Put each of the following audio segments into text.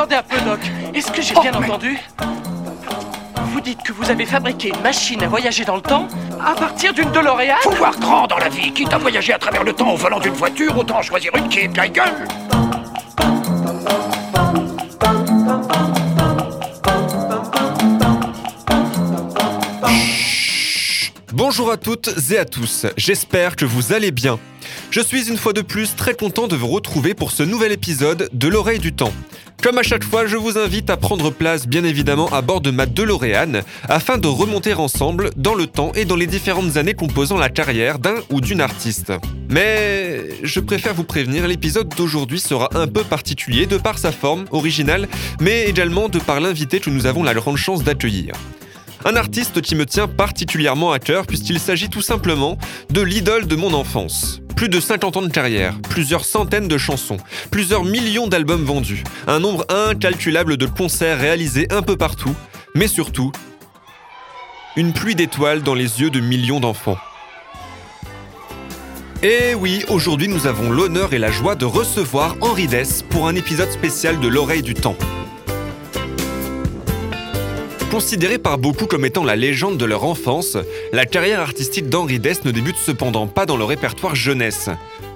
attendez un peu, Doc. Est-ce que j'ai Oh, bien mais- entendu? Vous dites que vous avez fabriqué une machine à voyager dans le temps à partir d'une DeLorean? Faut voir grand dans la vie. Quitte à voyager à travers le temps au volant d'une voiture, autant choisir une qui est bien gueule. Bonjour à toutes et à tous, j'espère que vous allez bien. Je suis une fois de plus très content de vous retrouver pour ce nouvel épisode de l'oreille du temps. Comme à chaque fois, je vous invite à prendre place bien évidemment à bord de ma DeLorean afin de remonter ensemble dans le temps et dans les différentes années composant la carrière d'un ou d'une artiste. Mais je préfère vous prévenir, l'épisode d'aujourd'hui sera un peu particulier de par sa forme originale, mais également de par l'invité que nous avons la grande chance d'accueillir. Un artiste qui me tient particulièrement à cœur puisqu'il s'agit tout simplement de l'idole de mon enfance. Plus de 50 ans de carrière, plusieurs centaines de chansons, plusieurs millions d'albums vendus, un nombre incalculable de concerts réalisés un peu partout, mais surtout, une pluie d'étoiles dans les yeux de millions d'enfants. Et oui, aujourd'hui nous avons l'honneur et la joie de recevoir Henri Dess pour un épisode spécial de l'oreille du temps. Considéré par beaucoup comme étant la légende de leur enfance, la carrière artistique d'Henri Dess ne débute cependant pas dans le répertoire jeunesse.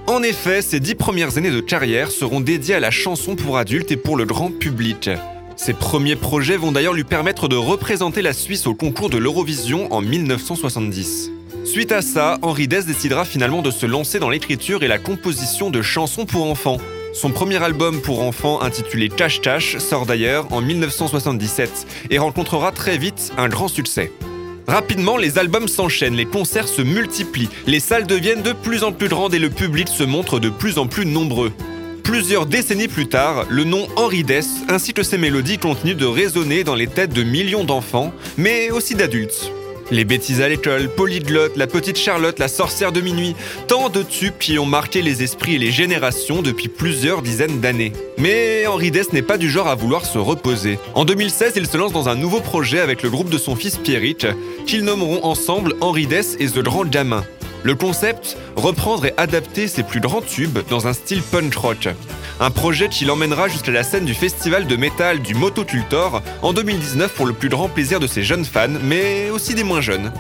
En effet, ses dix premières années de carrière seront dédiées à la chanson pour adultes et pour le grand public. Ses premiers projets vont d'ailleurs lui permettre de représenter la Suisse au concours de l'Eurovision en 1970. Suite à ça, Henri Dess décidera finalement de se lancer dans l'écriture et la composition de chansons pour enfants. Son premier album pour enfants intitulé Cache Cache sort d'ailleurs en 1977 et rencontrera très vite un grand succès. Rapidement, les albums s'enchaînent, les concerts se multiplient, les salles deviennent de plus en plus grandes et le public se montre de plus en plus nombreux. Plusieurs décennies plus tard, le nom Henri Dess ainsi que ses mélodies continuent de résonner dans les têtes de millions d'enfants, mais aussi d'adultes. Les bêtises à l'école, Polyglotte, La Petite Charlotte, La Sorcière de Minuit, tant de tubes qui ont marqué les esprits et les générations depuis plusieurs dizaines d'années. Mais Henri Dess n'est pas du genre à vouloir se reposer. En 2016, il se lance dans un nouveau projet avec le groupe de son fils Pierrick, qu'ils nommeront ensemble Henri Dess et The Grand Gamin. Le concept Reprendre et adapter ses plus grands tubes dans un style punk rock. Un projet qui l'emmènera jusqu'à la scène du festival de métal du Motocultor en 2019 pour le plus grand plaisir de ses jeunes fans, mais aussi des moins jeunes.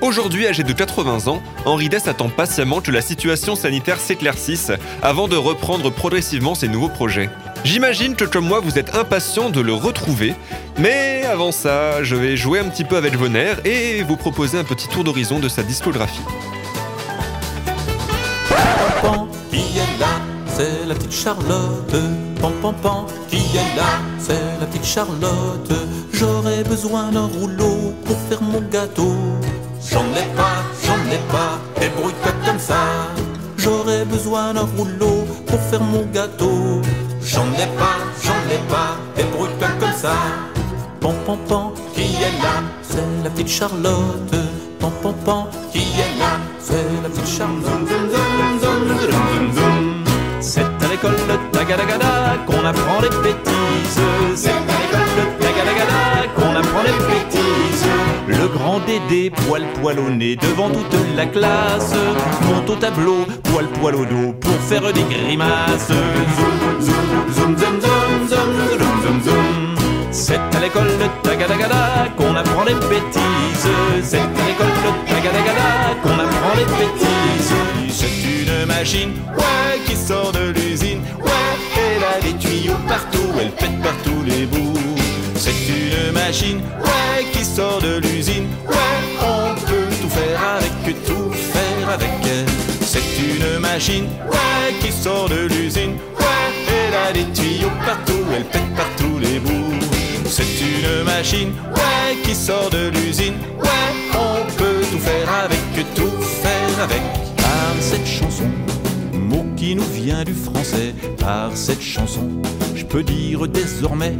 Aujourd'hui, âgé de 80 ans, Henri Dess attend patiemment que la situation sanitaire s'éclaircisse avant de reprendre progressivement ses nouveaux projets. J'imagine que comme moi, vous êtes impatient de le retrouver, mais avant ça, je vais jouer un petit peu avec vos nerfs et vous proposer un petit tour d'horizon de sa discographie. Charlotte. Pan, pan, pan, qui est là? C'est la petite Charlotte. J'aurais besoin d'un rouleau pour faire mon gâteau. J'en ai pas, j'en ai pas, débrouille-toi comme ça. J'aurais besoin d'un rouleau pour faire mon gâteau. J'en ai pas, j'en ai pas, débrouille-toi comme ça. Pan, pan, pan, qui est là? C'est la petite Charlotte. Pan, pan, pan, qui est là? C'est la petite Charlotte. L'école de Tagadagada qu'on apprend les bêtises. C'est à l'école de Tagadagada qu'on apprend les bêtises. Le grand Dédé, poil poil au nez devant toute la classe, monte au tableau, poil poil au dos pour faire des grimaces. Zoom, zoom, zoom, zoom, zoom, zoom, zoom, zoom, zoom. C'est à l'école de Tagadagada qu'on apprend les bêtises. C'est à l'école de Tagadagada qu'on apprend les bêtises. C'est une machine, ouais, qui sort de l'usine. Ouais, elle a des tuyaux partout, elle pète par tous les bouts. C'est une machine, ouais, qui sort de l'usine. Ouais, on peut tout faire avec, tout faire avec elle. C'est une machine, ouais, qui sort de l'usine. Ouais, elle a des tuyaux partout, elle pète par tous les bouts. C'est une machine, ouais, qui sort de l'usine. Ouais, on peut tout faire avec, tout faire avec. Par cette chanson, qui nous vient du français. Par cette chanson, je peux dire désormais,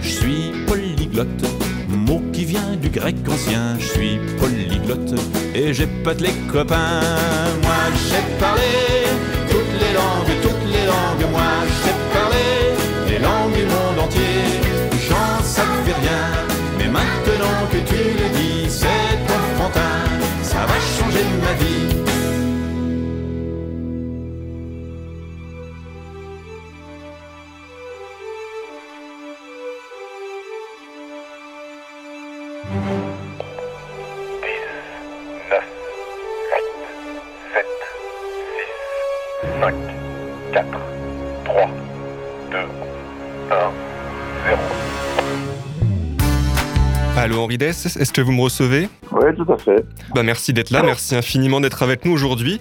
je suis polyglotte. Mot qui vient du grec ancien, je suis polyglotte. Et j'ai pas les copains. Moi, j'ai parlé toutes les langues, toutes les langues. Moi, j'ai parlé les langues du monde entier. J'en savais rien, mais maintenant que tu le dis, c'est enfantin, ça va changer ma vie. Henri Dess, est-ce que vous me recevez? Oui, tout à fait. Bah merci d'être là, merci infiniment d'être avec nous aujourd'hui.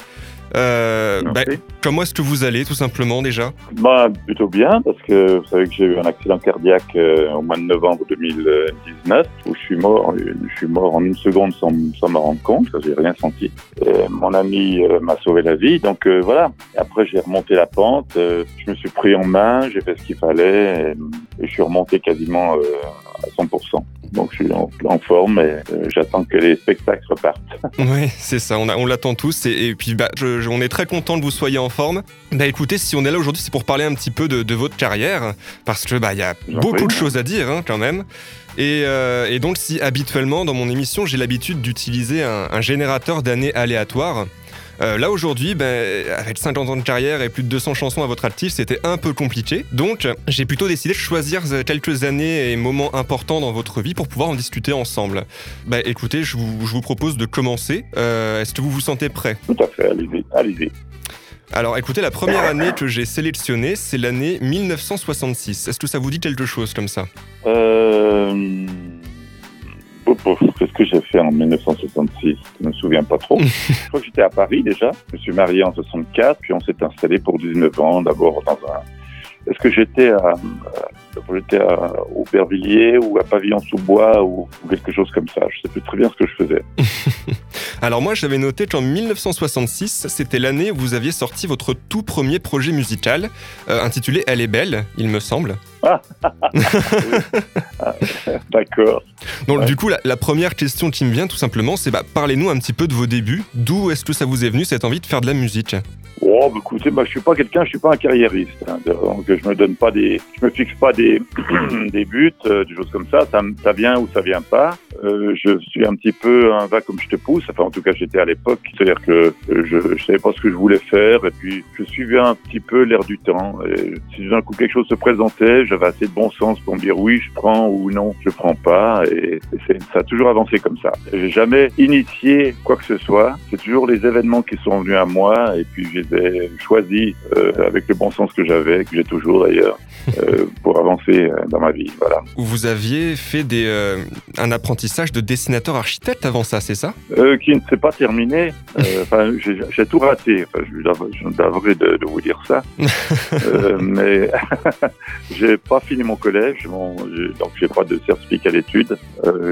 Euh, bah, comment est-ce que vous allez tout simplement déjà? Bah, plutôt bien, parce que vous savez que j'ai eu un accident cardiaque euh, au mois de novembre 2019, où je suis mort, je suis mort en une seconde sans, sans m'en rendre compte, j'ai rien senti. Et mon ami euh, m'a sauvé la vie, donc voilà. Et après, j'ai remonté la pente, je me suis pris en main, j'ai fait ce qu'il fallait, et, et je suis remonté quasiment à 100%. Donc je suis en, en forme et euh, j'attends que les spectacles repartent. Oui, c'est ça, on, l'attend tous et, et puis bah, je- je- on est très content que vous soyez en forme. Bah écoutez, si on est là aujourd'hui, c'est pour parler un petit peu de, de votre carrière, parce que bah il y a beaucoup prie. de choses à dire hein, quand même. Et, euh, et donc si habituellement dans mon émission j'ai l'habitude d'utiliser un, un générateur d'années aléatoires, euh, là aujourd'hui, ben, avec 50 ans de carrière et plus de 200 chansons à votre actif, c'était un peu compliqué. Donc j'ai plutôt décidé de choisir euh, quelques années et moments importants dans votre vie pour pouvoir en discuter ensemble. Bah écoutez, je vous, je vous propose de commencer. Euh, Est-ce que vous vous sentez prêt? Tout à fait, allez-y, allez-y. Alors écoutez, la première année que j'ai sélectionnée, c'est l'année 1966. Est-ce que ça vous dit quelque chose comme ça? Euh... Qu'est-ce que j'ai fait en 1966 Je me souviens pas trop. je crois que j'étais à Paris déjà. Je me suis marié en 64, puis on s'est installé pour 19 ans, d'abord dans un... Est-ce que j'étais à, à- j'étais à Aubervilliers ou à Pavillon-sous-Bois ou, ou quelque chose comme ça Je sais plus très bien ce que je faisais. Alors moi, j'avais noté qu'en 1966, c'était l'année où vous aviez sorti votre tout premier projet musical, euh, intitulé Elle est belle, il me semble. D'accord. Donc Ouais. du coup, la, la première question qui me vient tout simplement, c'est bah, parlez-nous un petit peu de vos débuts. D'où est-ce que ça vous est venu cette envie de faire de la musique? Oh, bah, écoutez, moi, je suis pas quelqu'un, je suis pas un carriériste. hein. donc, je me donne pas des, je me fixe pas des, des buts, euh, des choses comme ça. Ça, vient ou ça vient pas. Euh, je suis un petit peu un va comme je te pousse. Enfin, en tout cas, j'étais à l'époque. C'est-à-dire que euh, je, je savais pas ce que je voulais faire et puis je suivais un petit peu l'air du temps. Et si d'un coup quelque chose se présentait, j'avais assez de bon sens pour me dire oui, je prends ou non, je prends pas. Et, ça a toujours avancé comme ça. J'ai jamais initié quoi que ce soit. C'est toujours les événements qui sont venus à moi et puis je les ai choisis avec le bon sens que j'avais, que j'ai toujours d'ailleurs, pour avancer euh, dans ma vie. Voilà. Vous aviez fait des, euh, un apprentissage de dessinateur architecte avant ça, c'est ça? Euh, qui ne s'est pas terminé. Enfin, j'ai tout raté. Enfin, je devrais de, de vous dire ça. Mais j'ai pas fini mon collège, mon, donc j'ai pas de certificat d'études.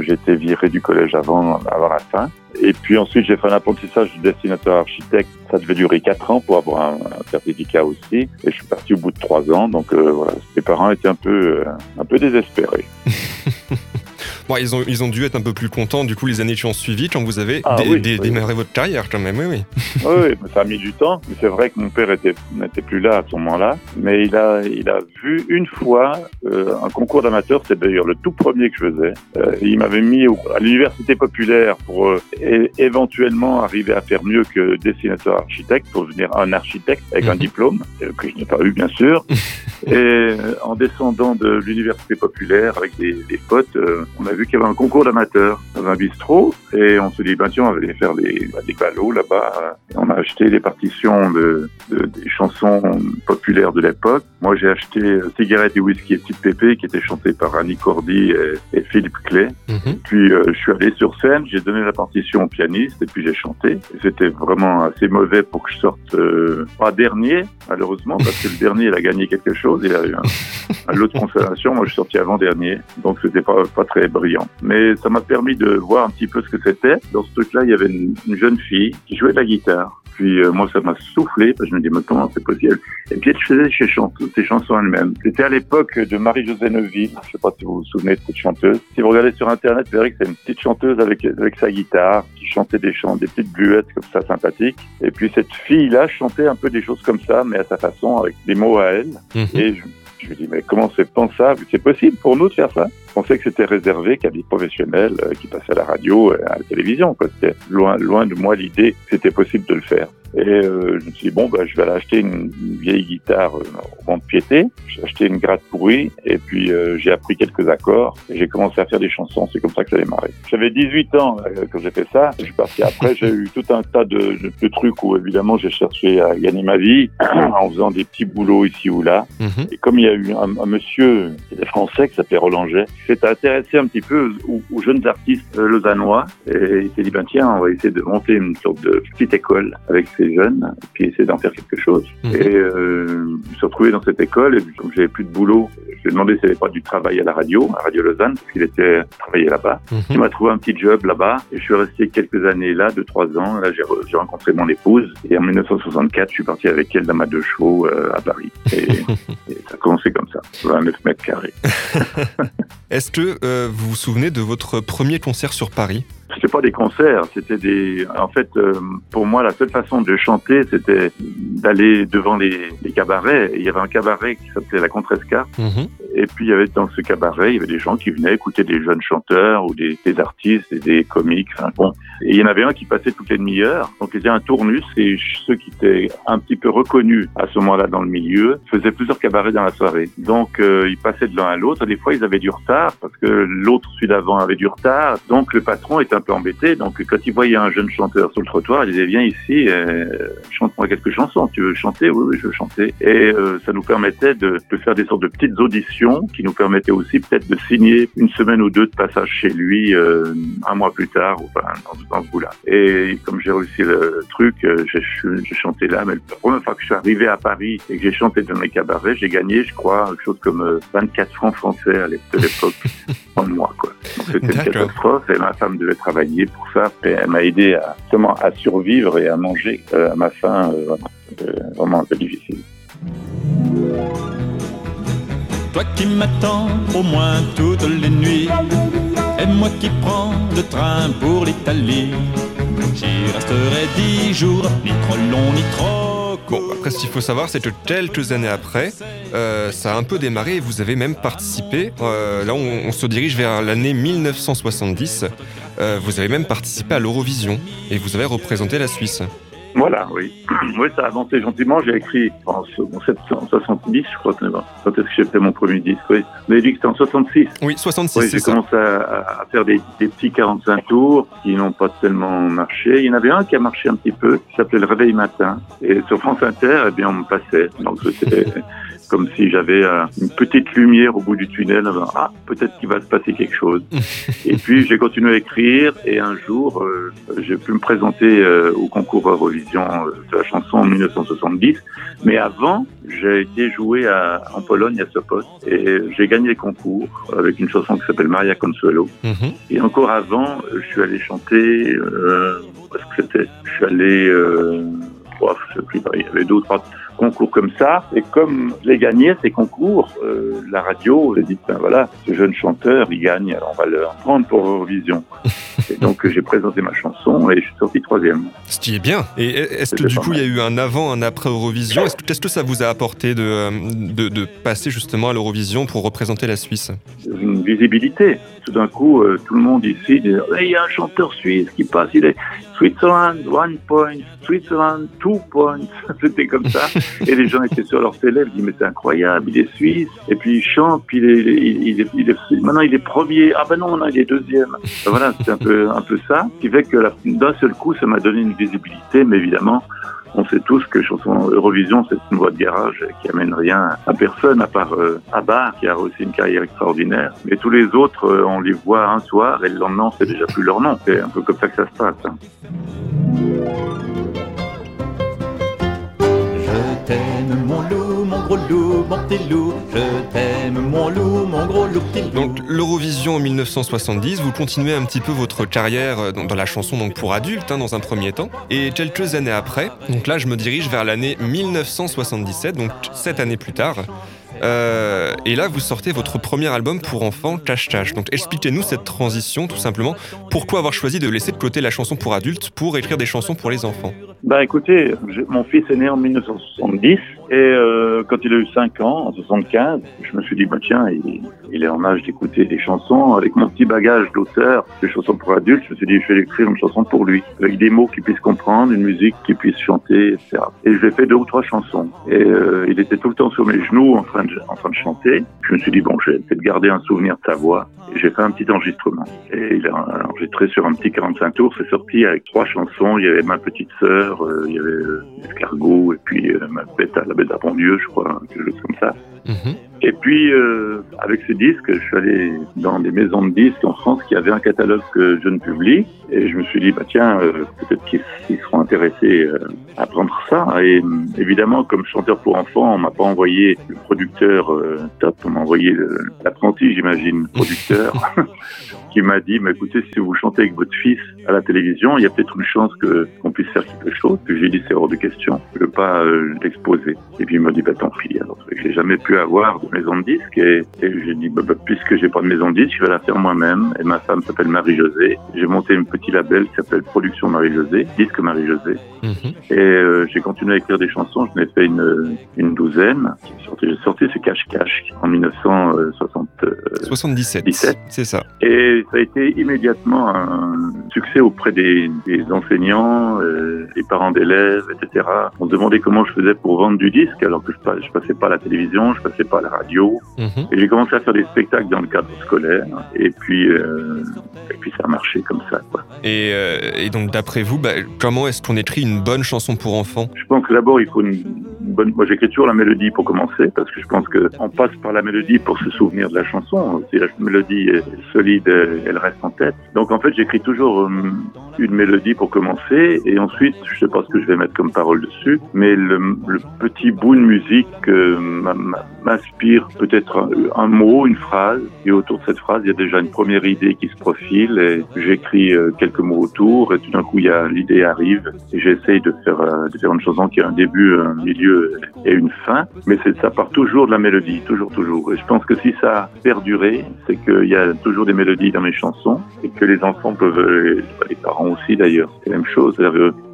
J'ai été viré du collège avant, avant la fin. Et puis ensuite, j'ai fait un apprentissage de dessinateur architecte. Ça devait durer quatre ans pour avoir un, certificat aussi. Et je suis parti au bout de trois ans. Donc euh, voilà, mes parents étaient un peu, euh, un peu désespérés. Bon, ils ont, ils ont dû être un peu plus contents du coup les années qui ont suivi quand vous avez Ah dé- oui, dé- oui. démarré votre carrière quand même, oui, oui. Oui, mais ça a mis du temps. Mais c'est vrai que mon père était n'était plus là à ce moment-là. Mais il a il a vu une fois euh, un concours d'amateurs. C'est d'ailleurs le tout premier que je faisais. Euh, il m'avait mis au- à l'université populaire pour euh, é- éventuellement arriver à faire mieux que dessinateur architecte pour devenir un architecte avec un Mhm. diplôme que je n'ai pas eu bien sûr. Et euh, en descendant de l'université populaire avec des, des potes, euh, on a vu qu'il y avait un concours d'amateurs dans un bistrot et on se dit, ben tiens, on va aller faire des, bah, des ballots là-bas. On a acheté les partitions de, de- des chansons populaires de l'époque. Moi, j'ai acheté euh, Cigarette et Whisky et Petite Pépé qui était chanté par Annie Cordy et, et Philippe Clay. Mhm. Puis euh, je suis allé sur scène, j'ai donné la partition au pianiste et puis j'ai chanté. C'était vraiment assez mauvais pour que je sorte euh, pas dernier, malheureusement, parce que le dernier il a gagné quelque chose, il a eu un, un lot de consolation. Moi je suis sorti avant dernier, donc c'était pas pas très brillant. Mais ça m'a permis de voir un petit peu ce que c'était. Dans ce truc-là, il y avait une, une jeune fille qui jouait de la guitare. Puis euh, moi ça m'a soufflé, parce que je me dis mais comment c'est possible? Et puis elle faisait ses chansons, ses chansons elle-même. C'était à l'époque de Marie-Josée Neuville. Je sais pas si vous vous souvenez de cette chanteuse. Si vous regardez sur internet, vous verrez que c'est une petite chanteuse avec avec sa guitare qui chantait des chants, des petites bluettes comme ça sympathiques. Et puis cette fille-là chantait un peu des choses comme ça, mais à sa façon, avec des mots à elle. Mhm. Et je, je me dis mais comment c'est pensable? C'est possible pour nous de faire ça? Je pensais que c'était réservé qu'à des professionnels euh, qui passaient à la radio, et à la télévision. C'était loin, loin de moi l'idée que c'était possible de le faire. Et euh, je me suis dit, bon, bah, je vais aller acheter une, vieille guitare euh, au vent de piété. J'ai acheté une gratte pourrie et puis euh, j'ai appris quelques accords et j'ai commencé à faire des chansons. C'est comme ça que ça a démarré. J'avais 18 ans euh, quand j'ai fait ça. Je suis parti après. J'ai eu tout un tas de, de, de trucs où évidemment j'ai cherché à gagner ma vie en faisant des petits boulots ici ou là. Mhm. Et comme il y a eu un, un monsieur qui était français qui s'appelait Roland Jet, s'était intéressé un petit peu aux, aux jeunes artistes euh, lausannois et il s'est dit ben tiens on va essayer de monter une sorte de petite école avec ces jeunes et puis essayer d'en faire quelque chose. Mhm. Et euh, je me suis retrouvé dans cette école et puis, comme j'avais plus de boulot, je lui ai demandé s'il n'y avait pas du travail à la radio, à Radio Lausanne, parce qu'il était travaillé là-bas. Il Mhm. m'a trouvé un petit job là-bas et je suis resté quelques années là, deux trois ans. Là, j'ai rencontré mon épouse et en 1964, je suis parti avec elle dans ma deux chevaux euh, à Paris. Et, et ça a commencé comme ça, 29 mètres carrés. Est-ce que euh, vous vous souvenez de votre premier concert sur Paris? C'était pas des concerts, c'était des. En fait, euh, pour moi, la seule façon de chanter, c'était d'aller devant les, les cabarets. Et il y avait un cabaret qui s'appelait la Contresca. Mhm. Et puis, il y avait dans ce cabaret, il y avait des gens qui venaient écouter des jeunes chanteurs ou des, des artistes et des comiques. Enfin, bon. Et il y en avait un qui passait toutes les demi-heures. Donc, il y avait un tournus et ceux qui étaient un petit peu reconnus à ce moment-là dans le milieu faisaient plusieurs cabarets dans la soirée. Donc, euh, ils passaient de l'un à l'autre. Des fois, ils avaient du retard parce que l'autre, celui d'avant, avait du retard. Donc, le patron était un peu embêté. Donc, quand il voyait un jeune chanteur sur le trottoir, il disait, viens ici, euh, chante-moi quelques chansons. Tu veux chanter? Oui, oui, je veux chanter. Et euh, ça nous permettait de, de faire des sortes de petites auditions qui nous permettaient aussi peut-être de signer une semaine ou deux de passage chez lui euh, un mois plus tard, enfin, dans, ce bout-là. Et comme j'ai réussi le truc, euh, j'ai chanté là. Mais la première fois que je suis arrivé à Paris et que j'ai chanté dans mes cabarets, j'ai gagné, je crois, quelque chose comme euh, 24 francs français à l'époque en mois, quoi. C'était une catastrophe et ma femme devait travailler pour ça. Et elle m'a aidé à, justement, à survivre et à manger euh, à ma faim, euh, vraiment un peu difficile. Toi qui m'attends au moins toutes les nuits, et moi qui prends le train pour l'Italie. J'y resterai dix jours, ni trop long ni trop. Bon, après, ce qu'il faut savoir, c'est que quelques années après, euh, ça a un peu démarré et vous avez même participé. euh, là, on, on se dirige vers l'année 1970. euh, vous avez même participé à l'Eurovision et vous avez représenté la Suisse. Voilà, oui. Oui, ça a avancé gentiment. J'ai écrit en 1970, je crois, quand est-ce que j'ai fait mon premier disque, oui. Mais dit que c'était en 66. Oui, 66, Oui, j'ai commencé à, à faire des, des petits 45 tours qui n'ont pas tellement marché. Il y en avait un qui a marché un petit peu, qui s'appelait Le Réveil Matin. Et sur France Inter, eh bien, on me passait. Donc, c'était comme si j'avais euh, une petite lumière au bout du tunnel. Ah, peut-être qu'il va se passer quelque chose. et puis, j'ai continué à écrire. Et un jour, euh, j'ai pu me présenter euh, au concours Eurovision de la chanson en 1970. Mais avant, j'ai été joué à, en Pologne à Sopot et j'ai gagné le concours avec une chanson qui s'appelle Maria Consuelo. Mhm. Et encore avant, je suis allé chanter, euh, est-ce que c'était Je suis allé, euh, oh, je sais plus, il y avait deux ou trois concours comme ça. Et comme je l'ai gagné, ces concours, euh, la radio, j'ai dit, ben voilà, ce jeune chanteur, il gagne, alors on va le prendre pour Eurovision. et donc j'ai présenté ma chanson et je suis sorti troisième. Ce qui est bien. Et est-ce que du coup, il y a eu un avant, un après Eurovision? Est-ce que- Qu'est-ce que ça vous a apporté de, euh, de, de passer justement à l'Eurovision pour représenter la Suisse? Une visibilité. Tout d'un coup, euh, tout le monde ici dit Hey, il y a un chanteur suisse qui passe, il est Switzerland, one point, Switzerland, two points. C'était comme ça. Et les gens étaient sur leur télé, ils disaient Mais c'est incroyable, il est suisse. Et puis il chante, puis il est, il, il est, il est- maintenant il est premier. Ah ben non, non, il est deuxième. Ben voilà, c'est un peu, un peu ça. Ce qui fait que d'un seul coup, ça m'a donné une visibilité, mais évidemment, on sait tous que chanson Eurovision, c'est une voie de garage qui amène rien à personne, à part euh, Abba, qui a aussi une carrière extraordinaire. Mais tous les autres, euh, on les voit un soir et le lendemain, c'est déjà plus leur nom. C'est un peu comme ça que ça se passe. hein. Je t'aime mon loup, mon gros loup, mon petit loup. Je t'aime mon loup, mon gros loup, petit loup. Donc l'Eurovision en 1970, vous continuez un petit peu votre carrière euh, dans, la chanson donc pour adultes hein, dans un premier temps. Et quelques années après, donc là je me dirige vers l'année 1977, donc sept années plus tard. Euh, et là vous sortez votre premier album pour enfants, Cache Cache. Donc expliquez-nous cette transition tout simplement. Pourquoi avoir choisi de laisser de côté la chanson pour adultes pour écrire des chansons pour les enfants? Bah écoutez, mon fils est né en 1970 et euh, quand il a eu 5 ans, en 75, je me suis dit, bah tiens, il, est en âge d'écouter des chansons. Avec mon petit bagage d'auteur, des chansons pour adultes, je me suis dit, je vais écrire une chanson pour lui, avec des mots qu'il puisse comprendre, une musique qu'il puisse chanter, etc. Et je lui ai fait deux ou trois chansons. Et euh, il était tout le temps sur mes genoux en train de, en train de chanter. Je me suis dit, bon, je vais peut-être garder un souvenir de sa voix. J'ai fait un petit enregistrement. Et il a enregistré sur un petit 45 tours. C'est sorti avec trois chansons. Il y avait Ma Petite Sœur, euh, il y avait Escargot, et puis euh, Ma Bête à la Bête à je crois, quelque chose comme ça. Mhm. Et puis, euh, avec ces disques, je suis allé dans des maisons de disques en France qui avaient un catalogue euh, jeune public. Et je me suis dit, bah tiens, euh, peut-être qu'ils seront intéressés euh, à prendre ça. Et évidemment, comme chanteur pour enfants, on m'a pas envoyé le producteur top, on m'a envoyé l'apprenti, j'imagine, producteur, qui m'a dit, mais écoutez, si vous chantez avec votre fils à la télévision, il y a peut-être une chance que qu'on puisse faire quelque chose. Puis j'ai dit, c'est hors de question, je ne veux pas euh, l'exposer. Et puis il m'a dit, bah tant pis. Alors, j'ai jamais pu avoir de maison de disques et, et j'ai dit, bah, bah, puisque j'ai pas de maison de disques, je vais la faire moi-même. Et ma femme s'appelle Marie-Josée. J'ai monté un petit label qui s'appelle Production Marie-Josée, Disque Marie-Josée. Mhm. Et euh, j'ai continué à écrire des chansons, j'en ai fait une, une douzaine. J'ai sorti, ce cache-cache en 1960. 77. 17. C'est ça. Et ça a été immédiatement un succès auprès des, des enseignants, euh, des parents d'élèves, etc. On se demandait comment je faisais pour vendre du disque alors que je, je passais pas à la télévision, je passais pas à la radio. Mhm. Et j'ai commencé à faire des spectacles dans le cadre scolaire. Et puis, euh, et puis ça a marché comme ça. Quoi. Et, euh, et donc, d'après vous, bah, comment est-ce qu'on écrit une bonne chanson pour enfants? Je pense que d'abord il faut une bonne. Moi j'écris toujours la mélodie pour commencer parce que je pense que on passe par la mélodie pour se souvenir de la chanson. Si la mélodie est solide, elle reste en tête. Donc en fait j'écris toujours euh, une mélodie pour commencer et ensuite je sais pas ce que je vais mettre comme parole dessus, mais le, petit bout de musique euh, m'inspire peut-être un, mot, une phrase et autour de cette phrase il y a déjà une première idée qui se profile et j'écris euh, quelques mots autour et tout d'un coup il y a l'idée arrive et j'essaye de faire de faire une chanson qui a un début, un milieu et une fin, mais c'est ça part toujours de la mélodie, toujours toujours. Et je pense que si ça a perduré, c'est qu'il y a toujours des mélodies dans mes chansons et que les enfants peuvent, euh, les parents aussi d'ailleurs, c'est la même chose.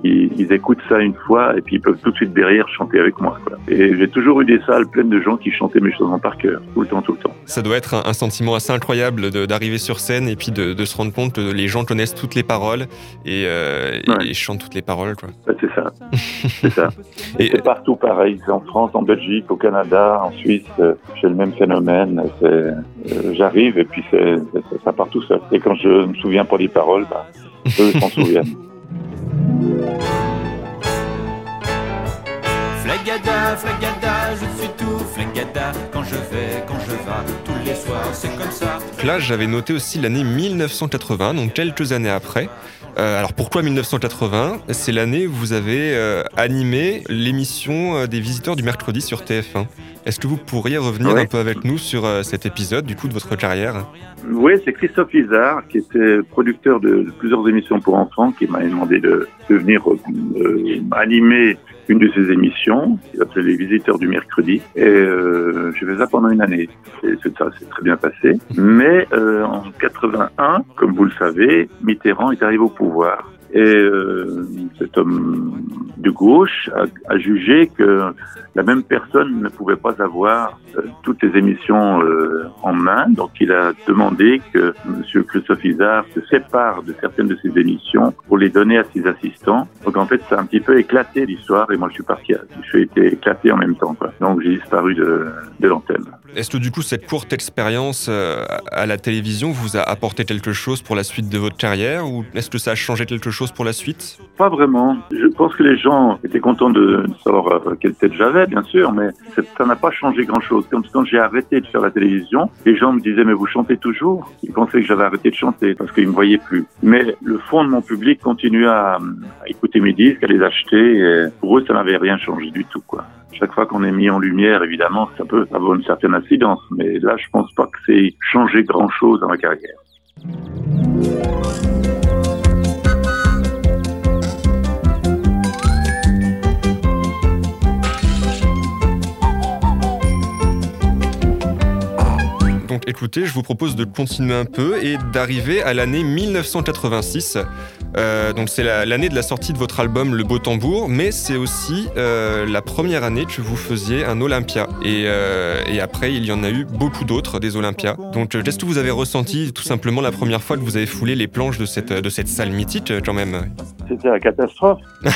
Ils, ils écoutent ça une fois et puis ils peuvent tout de suite derrière chanter avec moi. Quoi. Et j'ai toujours eu des salles pleines de gens qui chantaient mes chansons par cœur, tout le temps, tout le temps. Ça doit être un, un sentiment assez incroyable d'arriver sur scène et puis de, de se rendre compte que les gens connaissent toutes les paroles et, euh, et- Ouais. et chantent toutes les paroles. Quoi. Ouais, c'est ça. c'est ça. Et- Et c'est partout pareil. C'est en France, en Belgique, au Canada, en Suisse. euh, J'ai le même phénomène. Euh, J'arrive et puis ça part tout seul. Et quand je me souviens pas des paroles, bah, eux s'en souviennent. Flagada, flagada, je suis tout flagada. Quand je vais, quand je vas, tous les soirs, c'est comme ça. Là, j'avais noté aussi l'année 1980, donc quelques années après. Euh, alors pourquoi 1980 C'est l'année où vous avez euh, animé l'émission euh, des visiteurs du mercredi sur TF1. Est-ce que vous pourriez revenir un peu avec nous sur euh, cet épisode du coup de votre carrière? Oui, c'est Christophe Lizard, qui était producteur de, de plusieurs émissions pour enfants, qui m'a demandé de, de venir animer une de ses émissions, qui s'appelait Les Visiteurs du Mercredi. Et euh, j'ai fait ça pendant une année. C'est- ça s'est très bien passé. Mais euh, en 81, comme vous le savez, Mitterrand est arrivé au pouvoir. Et euh, cet homme de gauche a, a jugé que la même personne ne pouvait pas avoir euh, toutes les émissions euh, en main. Donc il a demandé que M. Christophe Isard se sépare de certaines de ses émissions pour les donner à ses assistants. Donc en fait, ça a un petit peu éclaté l'histoire et moi je suis parti, à- je suis été éclaté en même temps. Quoi. Donc j'ai disparu de, de l'antenne. Est-ce que du coup cette courte expérience euh, à la télévision vous a apporté quelque chose pour la suite de votre carrière ou est-ce que ça a changé quelque chose pour la suite? Pas vraiment. Je pense que les gens étaient contents de savoir euh, quelle tête j'avais, bien sûr, mais ça n'a pas changé grand-chose. Comme quand j'ai arrêté de faire la télévision, les gens me disaient mais vous chantez toujours? Ils pensaient que j'avais arrêté de chanter parce qu'ils me voyaient plus. Mais le fond de mon public continuait à, écouter mes disques, à les acheter. Et pour eux, ça n'avait rien changé du tout, quoi. Chaque fois qu'on est mis en lumière, évidemment, ça peut avoir une certaine incidence. Mais là, je pense pas que c'est changé grand-chose dans ma carrière. Donc écoutez, je vous propose de continuer un peu et d'arriver à l'année 1986. Euh, donc c'est la- l'année de la sortie de votre album Le Beau Tambour, mais c'est aussi euh, la première année que vous faisiez un Olympia. Et, euh, et après, il y en a eu beaucoup d'autres des Olympias. Donc qu'est-ce que vous avez ressenti tout simplement la première fois que vous avez foulé les planches de cette, de cette salle mythique quand même? C'était la catastrophe.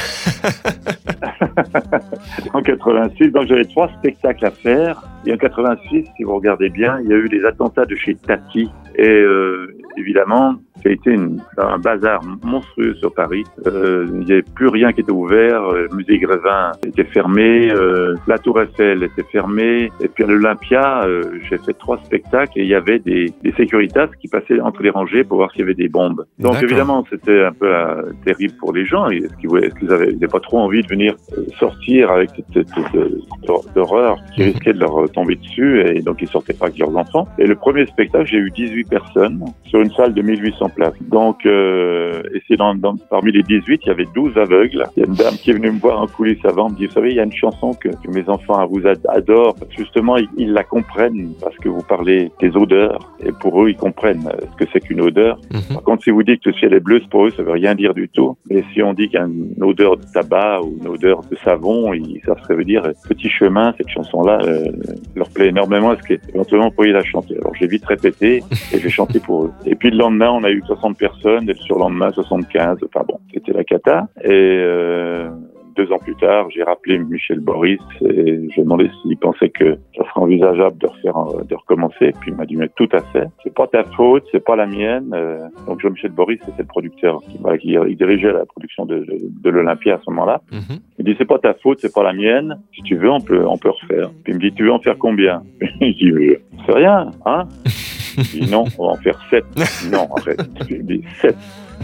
en 86, donc j'avais trois spectacles à faire. Et en 86, si vous regardez bien, il y a eu les attentats de chez Tati. Et euh, évidemment, ça a été une- un bazar monstrueux sur Paris. Euh, il n'y avait plus rien qui était ouvert. Euh, Le musée Grévin était fermé. euh, la Tour Eiffel était fermée. Et puis à l'Olympia, euh, j'ai fait trois spectacles et il y avait des, des sécuritas qui passaient entre les rangées pour voir s'il y avait des bombes. Donc évidemment, c'était un peu terrible pour les gens. Est-ce qu'ils n'avaient pas trop envie de venir sortir avec cette, horreur qui risquait de leur tomber dessus et donc ils sortaient pas avec leurs enfants. Et le premier spectacle, j'ai eu 18 personnes sur une salle de 1800 Donc, euh, et c'est dans, dans- parmi les 18, il y avait 12 aveugles. Il y a une dame qui est venue me voir en coulisses avant, me dit, vous savez, il y a une chanson que, que mes enfants vous ad- adorent. Justement, ils, ils la comprennent parce que vous parlez des odeurs. Et pour eux, ils comprennent euh, ce que c'est qu'une odeur. Mhm. Par contre, si vous dites que le ciel est bleu, pour eux, ça veut rien dire du tout. Mais si on dit qu'il y a une odeur de tabac ou une odeur de savon, ils savent ce que ça veut dire. Petit chemin, cette chanson-là euh, leur plaît énormément. Est-ce qu'éventuellement, vous pourriez la chanter? Alors, j'ai vite répété et j'ai chanté pour eux. Et puis le lendemain, on a eu 60 personnes et le surlendemain, 75. Enfin bon, c'était la cata. Et euh, deux ans plus tard, j'ai rappelé Michel Boris et je lui ai demandé s'il pensait que ça serait envisageable de refaire, euh, de recommencer. Puis il m'a dit mais tout à fait. C'est pas ta faute, c'est pas la mienne. Euh, donc Jean-Michel Boris, c'était le producteur qui, voilà, qui il dirigeait la production de, l'Olympia à ce moment-là. Mhm. Il dit c'est pas ta faute, c'est pas la mienne. Si tu veux, on peut, on peut refaire. Puis il me dit tu veux en faire combien? Je dis euh, c'est rien, hein? non, on va en faire sept. Non, lui dis sept.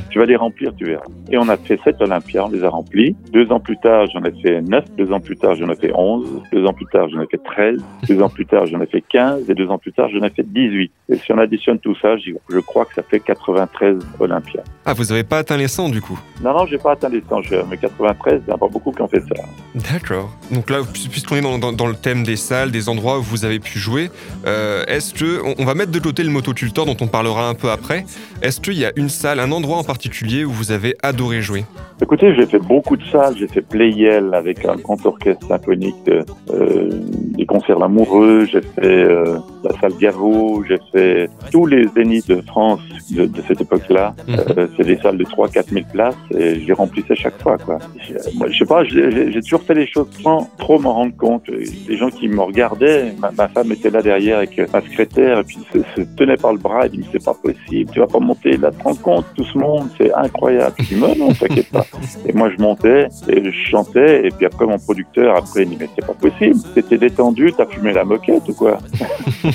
Tu vas les remplir, tu verras. Et on a fait sept Olympias, on les a remplis. Deux ans plus tard, j'en ai fait neuf. Deux ans plus tard, j'en ai fait onze. Deux ans plus tard, j'en ai fait treize. Deux ans plus tard, j'en ai fait quinze. Et deux ans plus tard, j'en ai fait dix-huit. Et si on additionne tout ça, je crois que ça fait 93 Olympias. Ah, vous n'avez pas atteint les 100 du coup? Non, non, j'ai pas atteint les 100, mais 93, il n'y en a pas beaucoup qui ont fait ça. D'accord. Donc là, puis- puisqu'on est dans, dans- dans le thème des salles, des endroits où vous avez pu jouer, euh, est-ce que on, on va mettre de côté le motoculteur dont on parlera un peu après. Est-ce qu'il y a une salle, un endroit en particulier où vous avez adoré jouer Écoutez, j'ai fait beaucoup de salles. J'ai fait Playel avec un grand orchestre symphonique, euh, euh, des concerts L'Amoureux. J'ai fait euh, la salle Gaveau. J'ai fait tous les zéniths de France de, de cette époque-là. Mhm. Euh, c'est des salles de 3-4 000 places et je les remplissais chaque fois. Quoi. Je, moi, je sais pas, j'ai toujours fait les choses sans trop m'en rendre compte. Les gens qui me regardaient, ma, ma femme était là derrière avec ma secrétaire et puis se, se tenait par le bras et dit mais c'est pas possible, tu vas pas monter là, te rends compte, tout ce monde, c'est incroyable. Je dis mais non, t'inquiète pas. Et moi, je montais et je chantais. Et puis après, mon producteur, après, il dit, mais c'est pas possible. T'étais détendu, t'as fumé la moquette ou quoi?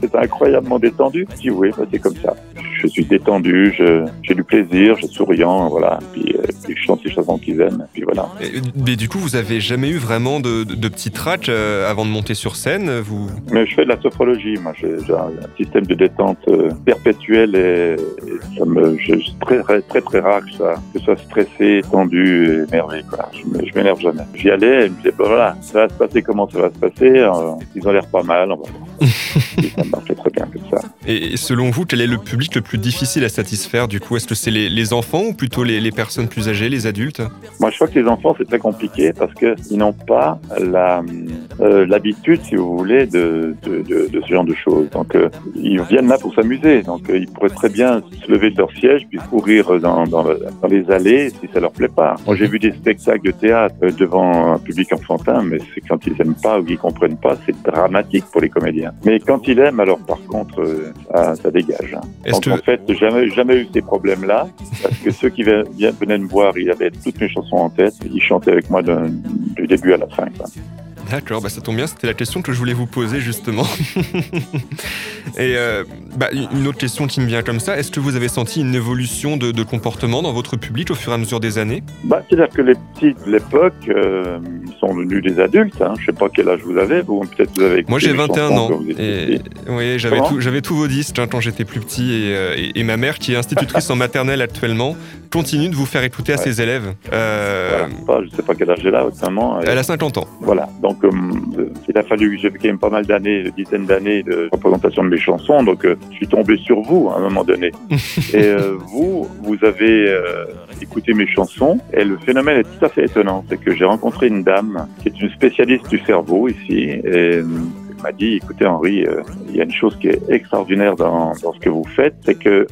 C'était incroyablement détendu. Je dis, oui, bah, c'est comme ça. Je suis détendu, j'ai du plaisir, je suis souriant, voilà. Puis, euh, puis je chante les chansons qu'ils aiment. Puis voilà. Et- Mais du coup, vous avez jamais eu vraiment de, de, de petits tracks euh, avant de monter sur scène vous... Mais je fais de la sophrologie. Moi, j'ai un système de détente euh, perpétuel et, et ça me, je, très, très, très, rare que ça, que soit stressé, tendu, énervé. Quoi. Je m'énerve jamais. J'y allais et je me disais, bon, voilà, ça va se passer comment ça va se passer. Euh, ils ont l'air pas mal. On va. Et ça marchait très bien comme ça. Et selon vous, quel est le public le plus difficile à satisfaire du coup? Est-ce que c'est les, les enfants ou plutôt les, les personnes plus âgées, les adultes? Moi, je crois que les enfants, c'est très compliqué parce que ils n'ont pas euh, l'habitude, si vous voulez, de, de, de, de ce genre de choses. Donc, euh, ils viennent là pour s'amuser. Donc, euh, ils pourraient très bien se lever de leur siège puis courir dans, dans, le- dans les allées si ça leur plaît pas. Moi, j'ai vu des spectacles de théâtre devant un public enfantin, mais c'est quand ils aiment pas ou qu'ils comprennent pas, c'est dramatique pour les comédiens. Mais quand ils aiment, alors par contre, euh, ça, ça dégage. hein. Est-ce Donc que en fait, jamais, jamais eu ces problèmes-là, parce que ceux qui venaient me voir, ils avaient toutes mes chansons en tête, ils chantaient avec moi du début à la fin. quoi. D'accord, bah ça tombe bien, c'était la question que je voulais vous poser justement. Et euh, bah, une autre question qui me vient comme ça, est-ce que vous avez senti une évolution de, de comportement dans votre public au fur et à mesure des années? Bah, C'est-à-dire que les petits de l'époque, euh, sont devenus des adultes. Hein. Je sais pas quel âge vous avez, vous peut-être vous avez. Moi j'ai mes 21 chansons ans. Et, oui, j'avais Comment? tout- j'avais tous vos disques hein, quand j'étais plus petit et, euh, et- et ma mère, qui est institutrice en maternelle actuellement, continue de vous faire écouter à Ouais. ses élèves. Euh, Voilà, je sais pas quel âge elle a, maman. Elle a 50 ans. Voilà, donc euh, il a fallu j'ai quand même pas mal d'années, une dizaine d'années de représentation de mes chansons, donc euh, je suis tombé sur vous à un moment donné. et euh, vous, vous avez euh, écouté mes chansons, et le phénomène est tout à fait étonnant, c'est que j'ai rencontré une dame qui est une spécialiste du cerveau ici, et elle m'a dit, écoutez Henri, euh, il y a une chose qui est extraordinaire dans, dans ce que vous faites, c'est que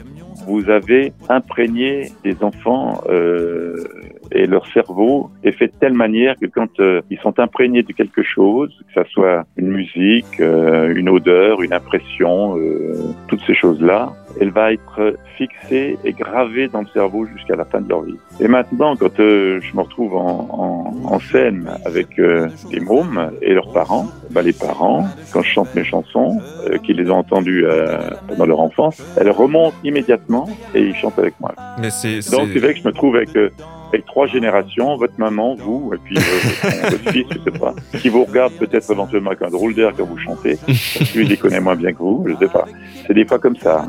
vous avez imprégné des enfants euh, et leur cerveau est fait de telle manière que quand euh, ils sont imprégnés de quelque chose, que ça soit une musique, euh, une odeur, une impression, euh, toutes ces choses-là, elle va être fixée et gravée dans le cerveau jusqu'à la fin de leur vie. Et maintenant, quand je me retrouve en, en, en scène avec des mômes et leurs parents, ben, les parents, quand je chante mes chansons, qu'ils les ont entendues pendant leur enfance, elles remontent immédiatement et ils chantent avec moi. Mais c'est. Donc c'est- vrai que je me trouve avec, avec trois générations, votre maman, vous, et puis euh, votre, fils, je sais pas, qui vous regarde peut-être éventuellement avec un drôle d'air quand vous chantez, parce que lui, il les connaît moins bien que vous, je sais pas. C'est des fois comme ça.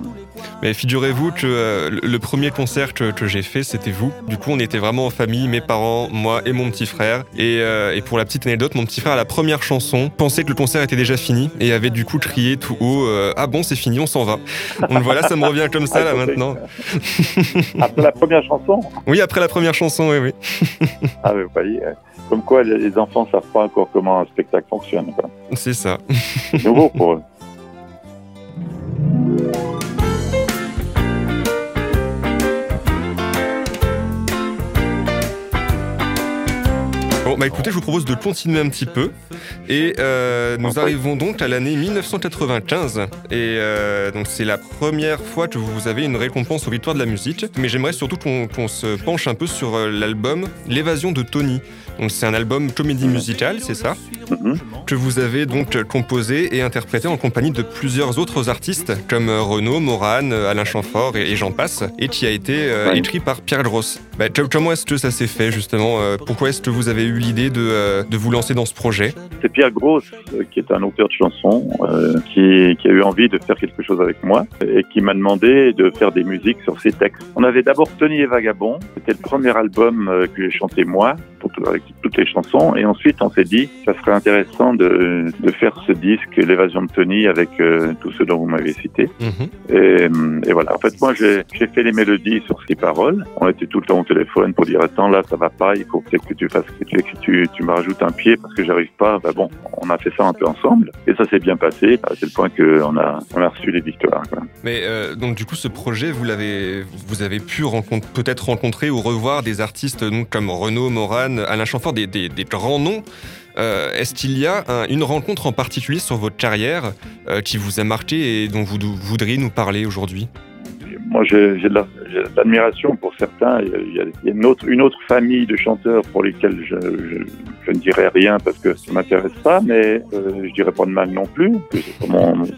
Mais figurez-vous que euh, le- premier concert que, que j'ai fait, c'était vous. Du coup, on était vraiment en famille, mes parents, moi et mon petit frère. Et, euh, et pour la petite anecdote, mon petit frère, à la première chanson, pensait que le concert était déjà fini et avait du coup crié tout haut euh, Ah bon, c'est fini, on s'en va. Donc voilà, ça me revient comme ça là maintenant. Après la première chanson, Oui, après la première chanson, oui, oui. ah, mais vous voyez, comme quoi les enfants savent pas encore comment un spectacle fonctionne. C'est ça. Nouveau pour eux. Bon, bah écoutez, je vous propose de continuer un petit peu. Et euh, nous arrivons donc à l'année 1995. Et euh, donc c'est la première fois que vous avez une récompense aux victoires de la musique. Mais j'aimerais surtout qu'on se penche un peu sur euh, l'album L'évasion de Tony. Donc c'est un album comédie musicale, c'est ça Mhm. que vous avez donc composé et interprété en compagnie de plusieurs autres artistes comme Renaud, Morane, Alain Chamfort et, et j'en passe, et qui a été euh, Ouais. écrit par Pierre Gross. Bah, co- comment est-ce que ça s'est fait justement Pourquoi est-ce que vous avez eu l'idée de, de vous lancer dans ce projet? C'est Pierre Gross, euh, qui est un auteur de chansons, euh, qui, qui a eu envie de faire quelque chose avec moi et qui m'a demandé de faire des musiques sur ses textes. On avait d'abord Tony et Vagabond, c'était le premier album euh, que j'ai chanté moi, pour tout- avec toutes les chansons, et ensuite on s'est dit, ça serait intéressant de, de faire ce disque, L'évasion de Tony, avec euh, tous ceux dont vous m'avez cité. Et, euh, et voilà. En fait, moi, j'ai fait les mélodies sur ces paroles. On était tout le temps au téléphone pour dire attends là, ça va pas. Il faut peut-être que tu fasses que tu, que tu, tu me rajoutes un pied parce que j'arrive pas. Bah bon, on a fait ça un peu ensemble et ça s'est bien passé. À tel point que on a on a reçu les victoires. Mais euh, donc du coup, ce projet, vous l'avez, vous avez pu peut-être rencontrer ou revoir des artistes donc, comme Renaud, Morane, Alain Chamfort, des, des- grands noms. Euh, Est-ce qu'il y a un- une rencontre en particulier sur votre carrière euh, qui vous a marqué et dont vous voudriez nous parler aujourd'hui? Moi, j'ai de l'admiration pour certains. Il y a, une, autre, famille de chanteurs pour lesquels je, ne dirais rien parce que ça m'intéresse pas, mais euh, je dirais pas de mal non plus, que c'est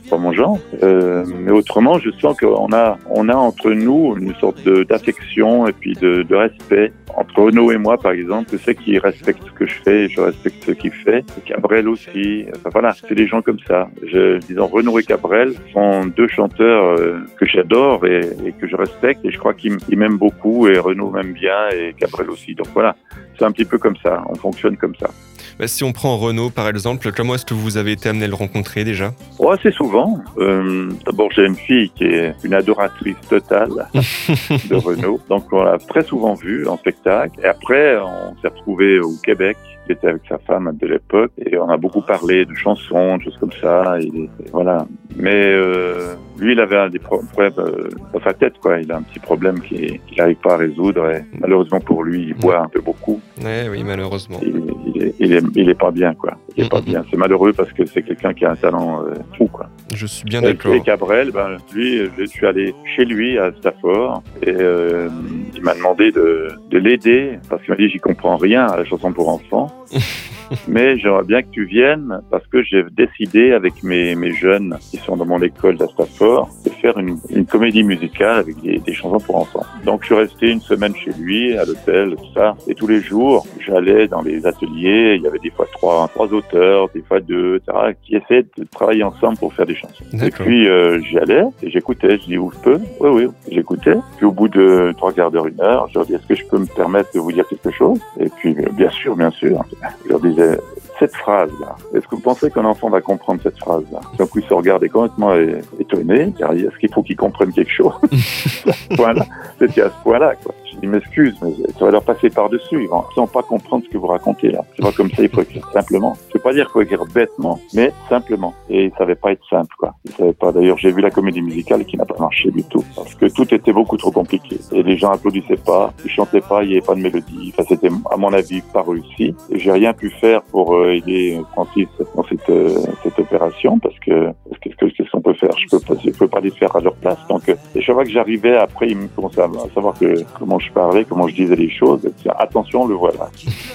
pas mon, genre. Euh, mais autrement, je sens qu'on a, on a entre nous une sorte d'affection et puis de, respect. Entre Renaud et moi, par exemple, je sais qu'il respecte ce que je fais, et je respecte ce qu'il fait. Cabrel aussi. Enfin voilà, c'est des gens comme ça. Je, disons, Renaud et Cabrel sont deux chanteurs euh, que j'adore et, et que je respecte. Et je crois qu'ils m- ils m'aiment beaucoup et Renaud m'aime bien et Cabrel aussi. Donc voilà, c'est un petit peu comme ça. On fonctionne comme ça. Bah, Si on prend Renaud par exemple, comment est-ce que vous avez été amené à le rencontrer déjà? Oh, assez souvent. Euh, D'abord, j'ai une fille qui est une adoratrice totale de Renault. Donc, on l'a très souvent vu en spectacle. Et après, on s'est retrouvé au Québec. J'étais avec sa femme de l'époque et on a beaucoup parlé de chansons, de choses comme ça. Et, et voilà. Mais euh, lui, il avait un des pro- problèmes euh, dans sa tête, quoi. Il a un petit problème qu'il qu'il n'arrive pas à résoudre. Et malheureusement pour lui, il boit un peu beaucoup. Ouais, oui, malheureusement. Il, il, est, il, est, il est pas bien, quoi. Il est pas bien. C'est malheureux parce que c'est quelqu'un qui a un talent euh, fou, quoi. Je suis bien d'accord. Et Cabrel, ben, lui, je suis allé chez lui à Stafford et euh, il m'a demandé de, de l'aider parce qu'il m'a dit j'y comprends rien à la chanson pour enfants. Mais j'aimerais bien que tu viennes parce que j'ai décidé avec mes, mes jeunes qui sont dans mon école à Stafford de faire une, une comédie musicale avec des, des chansons pour enfants. Donc je suis resté une semaine chez lui, à l'hôtel, tout ça. Et tous les jours, j'allais dans les ateliers. Il y avait des fois trois, trois auteurs, des fois deux, etc., qui essayaient de travailler ensemble pour faire des chansons. Et puis euh, j'y allais et j'écoutais. Je dis où je peux? Oui, oui. J'écoutais. Puis au bout de trois quarts d'heure, une heure, je leur dis est-ce que je peux me permettre de vous dire quelque chose? Et puis bien sûr, bien sûr. Je leur cette phrase-là, est-ce que vous pensez qu'un enfant va comprendre cette phrase-là? Donc ils se regardaient complètement é- étonnés, car est-ce qu'il faut qu'ils comprennent quelque chose. C'était à ce point-là, quoi. Je dis, m'excuse, mais ça va leur passer par-dessus. Ils vont ils pas comprendre ce que vous racontez, là. C'est pas comme ça, il faut écrire simplement. Je veux pas dire qu'il faut écrire bêtement, mais simplement. Et ça va pas être simple, quoi. Ils savaient pas. D'ailleurs, j'ai vu la comédie musicale qui n'a pas marché du tout. Parce que tout était beaucoup trop compliqué. Et les gens applaudissaient pas, ils chantaient pas, il y avait pas de mélodie. Enfin, c'était, à mon avis, pas réussi. Et j'ai rien pu faire pour euh, aider Francis dans cette, euh, cette opération parce que, qu'est-ce qu'est-ce qu'on peut faire? Je peux pas, peux pas les faire à leur place. Donc, euh, et chaque fois que j'arrivais, après, ils me commençaient à savoir que, comment je parlais, comment je disais les choses. Attention, le voilà.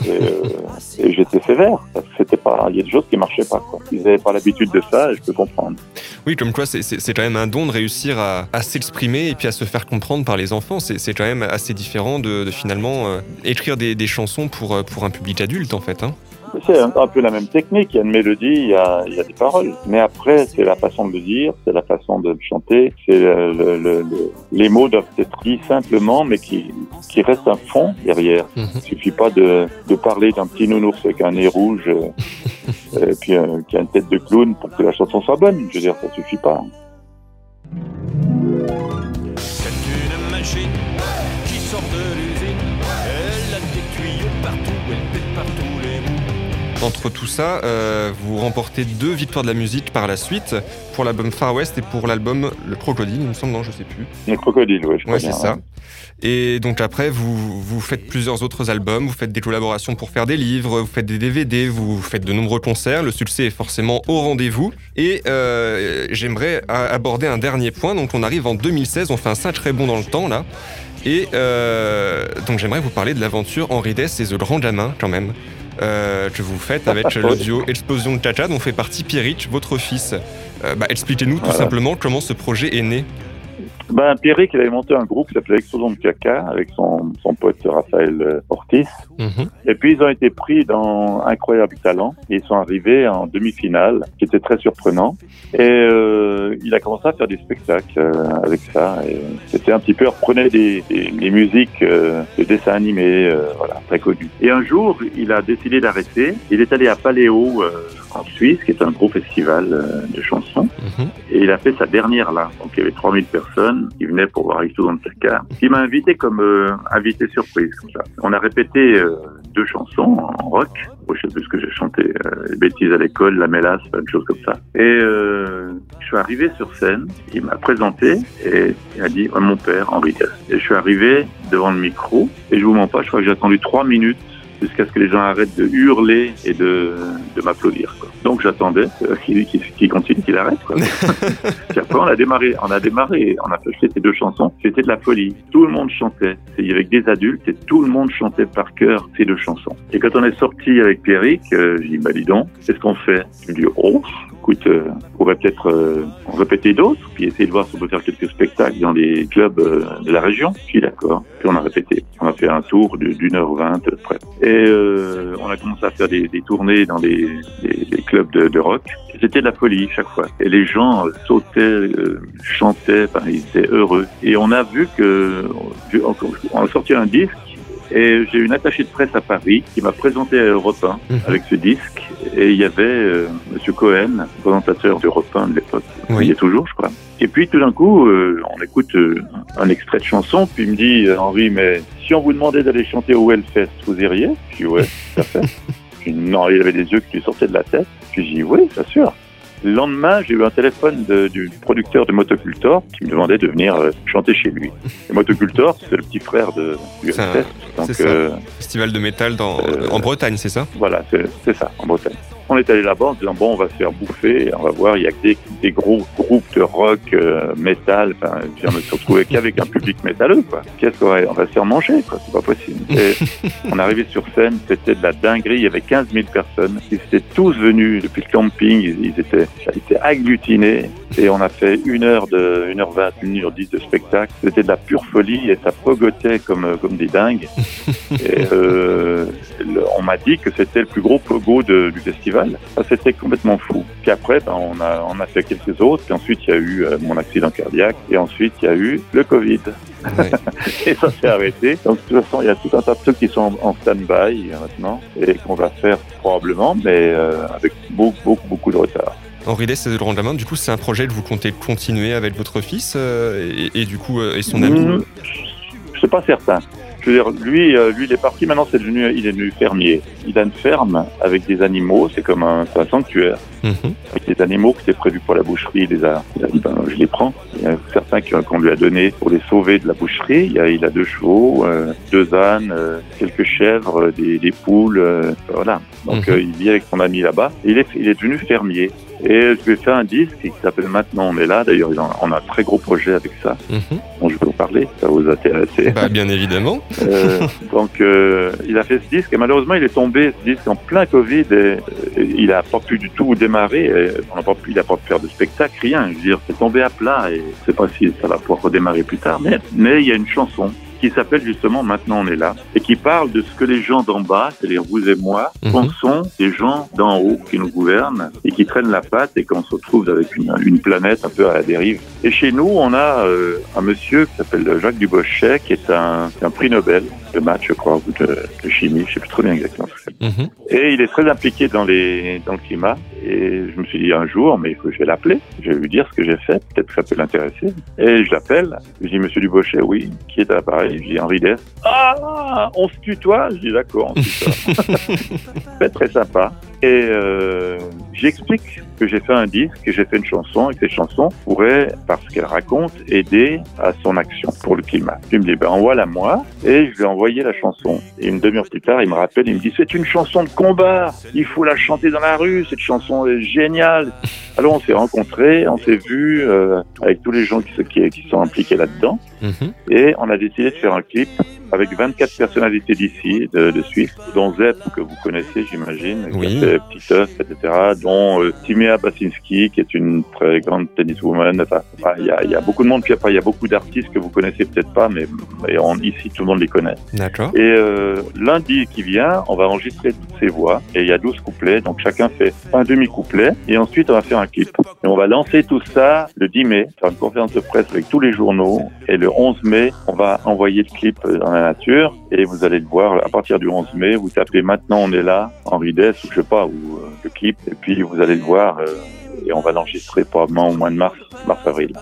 Et, euh, j'étais sévère. C'était pas, il y a des choses qui marchaient pas. Ils avaient pas l'habitude de ça et je peux comprendre. Oui, comme quoi, c'est- quand même un don de réussir à, à s'exprimer et puis à se faire comprendre par les enfants. C'est quand même assez différent de, de finalement euh, écrire des, des chansons pour, euh, pour un public adulte, en fait. hein. C'est un, un peu la même technique. Il y a une mélodie, il y a, il y a des paroles. Mais après, c'est la façon de le dire, c'est la façon de le chanter. C'est le, le- le- le- les mots doivent être dits simplement, mais qui, qui reste un fond derrière. Mhm. Il suffit pas de, de parler d'un petit nounours avec un nez rouge euh, et puis euh, qui a une tête de clown pour que la chanson soit bonne. Je veux dire, ça suffit pas. C'est une machine Entre tout ça, euh, vous remportez deux victoires de la musique par la suite, pour l'album Far West et pour l'album Le Crocodile, il me semble, non, je sais plus. Les crocodiles, oui, Ouais, c'est ça. Et donc après, vous, vous faites plusieurs autres albums, vous faites des collaborations pour faire des livres, vous faites des DVD, vous faites de nombreux concerts, le succès est forcément au rendez-vous. Et euh, j'aimerais aborder un dernier point, donc on arrive en 2016, on fait un sacré bond dans le temps là. Et euh, donc j'aimerais vous parler de l'aventure Henri Dess et The Grand Gamin quand même. Euh, que vous faites avec le duo Explosion de Chacha dont fait partie Pierrich, votre fils. Euh, bah, Expliquez-nous tout simplement comment ce projet est né. Ben, Pierrick, il avait monté un groupe qui s'appelait Explosion de Caca avec son, son pote Raphaël euh, Ortiz. Mhm. Et puis ils ont été pris dans Incroyable Talent et ils sont arrivés en demi-finale, qui était très surprenant. Et euh, il a commencé à faire des spectacles euh, avec ça. C'était un petit peu, il reprenait des, des, des musiques euh, de dessins animés, euh, voilà, très connues. Et un jour, il a décidé d'arrêter. Il est allé à Paléo euh, en Suisse, qui est un gros festival euh, de chansons. Mhm. Et il a fait sa dernière là. Donc il y avait 3000 personnes qui venaient pour voir Explosion de Caca. Il m'a invité comme euh, invité surprise. Comme ça. On a répété euh, deux chansons en rock. Je sais plus ce que j'ai chanté. Euh, les bêtises à l'école, la mélasse, une chose comme ça. Et je suis arrivé sur scène. Il m'a présenté et il a dit oh, mon père Henri. Et je suis arrivé devant le micro et je vous mens pas. Je crois que j'ai attendu trois minutes jusqu'à ce que les gens arrêtent de hurler et de, de m'applaudir. Donc j'attendais euh, qu'il continue, qu'il arrête. Quoi. Puis après, on a démarré, on a démarré, on a fait ces deux chansons. C'était de la folie. Tout le monde chantait. Il y avait des adultes et tout le monde chantait par cœur ces deux chansons. Et quand on est sorti avec Pierrick, euh, j'ai dit, bah dis donc, qu'est-ce qu'on fait? Il me dit, oh, écoute, euh, on pourrait peut-être euh, répéter d'autres, puis essayer de voir si on peut faire quelques spectacles dans les clubs euh, de la région. Je suis d'accord. Puis on a répété. On a fait un tour d'une heure vingt près. Et euh, on a commencé à faire des, des tournées dans des, clubs de, de rock. C'était de la folie chaque fois. Et les gens euh, sautaient, euh, chantaient, enfin, ils étaient heureux. Et on a vu que, on a sorti un disque. Et j'ai une attachée de presse à Paris qui m'a présenté à Europe 1 Mhm. avec ce disque. Et il y avait euh, Monsieur Cohen, présentateur d'Europe 1 de l'époque. Oui. Il y est toujours, je crois. Et puis tout d'un coup, euh, on écoute euh, un extrait de chanson, puis il me dit euh, Henri, mais si on vous demandait d'aller chanter au Hellfest, vous iriez? Je dis ouais, tout à fait. Dis, non, il avait des yeux qui lui sortaient de la tête. Puis j'ai dit oui, bien sûr. Le lendemain, j'ai eu un téléphone de- du producteur de Motocultor qui me demandait de venir euh, chanter chez lui. Et Motocultor, c'est le petit frère de, du C'est un-. Donc ça. euh, Festival de métal dans, Euh, en Bretagne, c'est ça? voilà, c'est ça, en Bretagne. On est allé là-bas en disant, bon, on va se faire bouffer, on va voir, il y a que des, des gros groupes de rock, euh, métal, enfin, je me suis retrouvé qu'avec un public métalleux, quoi. Qu'est-ce qu'on va, on va se faire manger, quoi, c'est pas possible. Et on est arrivé sur scène, c'était de la dinguerie, il y avait 15 000 personnes, ils étaient tous venus depuis le camping, ils, ils étaient, ils étaient agglutinés, et on a fait une heure de, une heure vingt, une heure dix de spectacle. C'était de la pure folie et ça progotait comme, comme des dingues. Et euh, on m'a dit que c'était le plus gros pogo de- du festival. Ça, c'était complètement fou. Puis après, ben, on, a, on a fait quelques autres. Puis ensuite, il y a eu euh, mon accident cardiaque. Et ensuite, il y a eu le Covid. Ouais. Et ça s'est arrêté. Donc, de toute façon, il y a tout un tas de trucs qui sont en, stand-by euh, maintenant et qu'on va faire probablement, mais euh, avec beaucoup, beaucoup, beaucoup de retard. Henri Laurent de la Main, du coup, c'est un projet que vous comptez continuer avec votre fils euh, et, et du coup, et son ami Mmh, sais pas certain. Je veux dire, lui, euh, lui, il est parti. Maintenant, c'est devenu, il est devenu fermier. Il a une ferme avec des animaux. C'est comme un, c'est un sanctuaire Mhm. avec des animaux qui étaient prévus pour la boucherie. Il les a, il a dit, ben, je les prends. Il y a certains qu'on lui a donné pour les sauver de la boucherie. Il, y a, il a deux chevaux, euh, deux ânes, euh, quelques chèvres, des, des poules. voilà. Donc, Mhm. il vit avec son ami là-bas. Il est, il est devenu fermier. Et je ai fait un disque qui s'appelle Maintenant on est là. D'ailleurs, on a un très gros projet avec ça Mhm. dont je vais vous parler. Ça vous intéresser. Bah, bien évidemment. Euh, donc, euh, il a fait ce disque et malheureusement, il est tombé ce disque en plein Covid et, et il a pas pu du tout démarrer. et on n'a pas pu, il a pas pu faire de spectacle, rien. Je veux dire, c'est tombé à plat et je sais pas si ça va pouvoir redémarrer plus tard. Mais, mais il y a une chanson qui s'appelle justement Maintenant on est là et qui parle de ce que les gens d'en bas, c'est-à-dire vous et moi, Mhm. pensons des gens d'en haut qui nous gouvernent et qui traînent la patte et qu'on se retrouve avec une, une planète un peu à la dérive. Et chez nous, on a euh, un monsieur qui s'appelle Jacques Dubochet, qui est un, un prix Nobel de maths, je crois, ou de, de chimie, je sais plus trop bien exactement ce que c'est. Mhm. Et il est très impliqué dans, les, dans le climat. Et je me suis dit un jour, mais il faut que je vais l'appeler. Je vais lui dire ce que j'ai fait. Peut-être que ça peut l'intéresser. Et je l'appelle. Je dis, Monsieur Dubochet, oui. Qui est à l'appareil? Je dis, Henri Dess. Ah, on se tutoie? Je dis, d'accord, on se tutoie. C'est très sympa. Et euh, j'explique que j'ai fait un disque, que j'ai fait une chanson, et que cette chanson pourrait, parce qu'elle raconte, aider à son action pour le climat. Il me dit, ben envoie-la moi, et je lui ai envoyé la chanson. Et une demi-heure plus tard, il me rappelle, il me dit, c'est une chanson de combat, il faut la chanter dans la rue, cette chanson est géniale. Alors on s'est rencontrés, on s'est vus euh, avec tous les gens qui, se- qui, qui sont impliqués là-dedans, Mhm. et on a décidé de faire un clip avec 24 personnalités d'ici, de, de Suisse, dont Zep, que vous connaissez, j'imagine, Oui. qui a fait Petit Œuf, etc., dont euh, Timea Basinski, qui est une très grande tenniswoman. Enfin, il y, a, il y a beaucoup de monde, puis après, il y a beaucoup d'artistes que vous connaissez peut-être pas, mais, mais on- ici, tout le monde les connaît. D'accord. Et euh, lundi qui vient, on va enregistrer toutes ces voix, et il y a 12 couplets, donc chacun fait un demi-couplet, et ensuite, on va faire un clip. Et on va lancer tout ça le 10 mai, faire une conférence de presse avec tous les journaux, et le 11 mai, on va envoyer le clip dans la nature, et vous allez le voir à partir du 11 mai, vous tapez Maintenant on est là, Henri Dess, ou je sais pas, ou euh, le clip, et puis vous allez le voir, euh, et on va l'enregistrer probablement au mois de mars, mars-avril.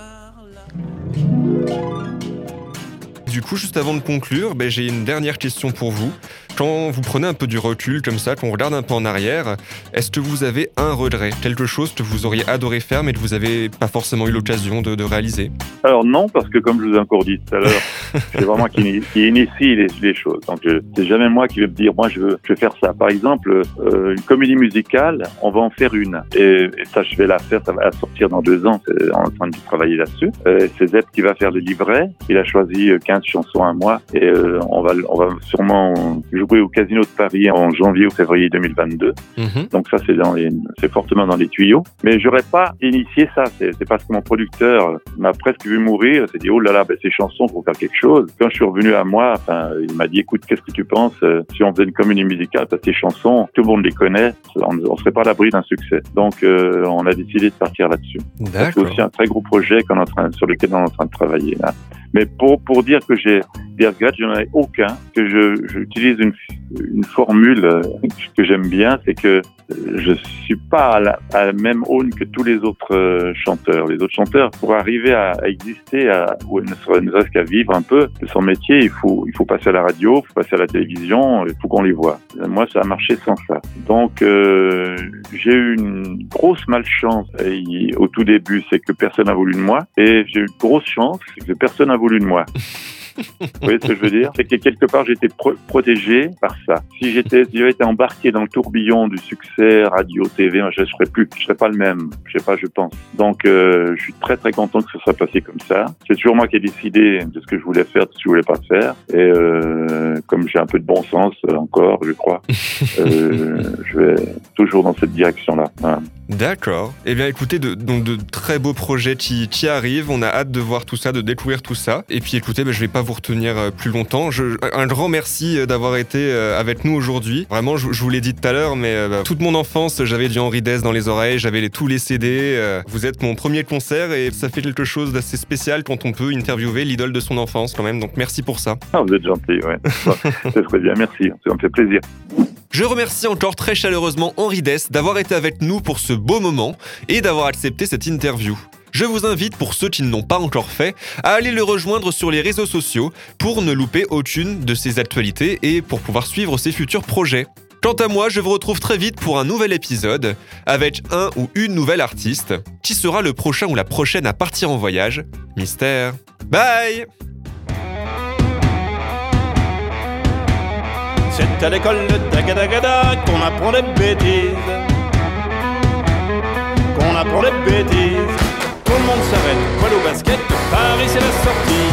Du coup, juste avant de conclure, ben, j'ai une dernière question pour vous. Quand vous prenez un peu du recul comme ça, qu'on regarde un peu en arrière, est-ce que vous avez un regret, quelque chose que vous auriez adoré faire mais que vous n'avez pas forcément eu l'occasion de, de réaliser? Alors non, parce que comme je vous ai encore dit tout à l'heure, c'est vraiment qui, qui initie les, les choses. Donc je- c'est jamais moi qui vais me dire, moi je veux, je veux faire ça. Par exemple, euh, une comédie musicale, on va en faire une. Et, et ça, je vais la faire, ça va sortir dans deux ans. On est en train de travailler là-dessus. Euh, c'est Zep qui va faire le livret. Il a choisi euh, 15 chansons à moi. Et euh, on, va, on va sûrement jouer au Casino de Paris en janvier ou février 2022. Mhm. Donc ça, c'est dans les- c'est fortement dans les tuyaux. Mais j'aurais pas initié ça. C'est parce que mon producteur m'a presque vu mourir. Il s'est dit, oh là là, ben, ces chansons, faut faire quelque chose. Quand je suis revenu à moi, enfin, il m'a dit, écoute, qu'est-ce que tu penses euh, si on faisait une comédie musicale Parce que ces chansons, tout le monde les connaît. On ne serait pas à l'abri d'un succès. Donc, euh, on a décidé de partir là-dessus. C'est aussi un très gros projet qu'on est en train, sur lequel on est en train de travailler là. Mais pour, pour dire que j'ai des regrets, je ai aucun, que je, j'utilise une, une formule euh, que j'aime bien, c'est que euh, je suis pas à la, à la même aune que tous les autres euh, chanteurs. Les autres chanteurs, pour arriver à, à exister, à, ou ne serait- ne serait-ce qu'à vivre un peu de son métier, il faut, il faut passer à la radio, il faut passer à la télévision, il faut qu'on les voit. Moi, ça a marché sans ça. Donc, euh, j'ai eu une grosse malchance euh, au tout début, c'est que personne n'a voulu de moi. Et j'ai eu une grosse chance, c'est que personne n'a voulu de moi. Vous voyez ce que je veux dire? C'est que quelque part, j'étais pro- protégé par ça. Si j'étais, été embarqué dans le tourbillon du succès radio, TV, je ne serais plus, je serais pas le même. Je sais pas, je pense. Donc, euh, je suis très très content que ce soit passé comme ça. C'est toujours moi qui ai décidé de ce que je voulais faire, de ce que je voulais pas faire. Et euh, comme j'ai un peu de bon sens euh, encore, je crois, je vais toujours dans cette direction-là. D'accord. Eh bien, écoutez, de, donc de très beaux projets qui, qui arrivent. On a hâte de voir tout ça, de découvrir tout ça. Et puis, écoutez, ben, je vais pas vous retenir euh, plus longtemps. Je, un grand merci euh, d'avoir été euh, avec nous aujourd'hui. Vraiment, je, je vous l'ai dit tout à l'heure, mais bah, toute mon enfance, j'avais du Henri Dess dans les oreilles, j'avais les- tous les CD. euh, vous êtes mon premier concert et ça fait quelque chose d'assez spécial quand on peut interviewer l'idole de son enfance quand même. Donc, merci pour ça. Ah, vous êtes gentil, ouais. C'est très bien, merci. Ça me fait plaisir. Je remercie encore très chaleureusement Henri Dess d'avoir été avec nous pour ce beau moment et d'avoir accepté cette interview. Je vous invite, pour ceux qui ne l'ont pas encore fait, à aller le rejoindre sur les réseaux sociaux pour ne louper aucune de ses actualités et pour pouvoir suivre ses futurs projets. Quant à moi, je vous retrouve très vite pour un nouvel épisode avec un ou une nouvelle artiste. Qui sera le prochain ou la prochaine à partir en voyage Mystère. Bye C'est à l'école de Tagadagada qu'on apprend des bêtises. Qu'on apprend des bêtises. Tout le monde s'arrête, poil au basket, Paris c'est la sortie.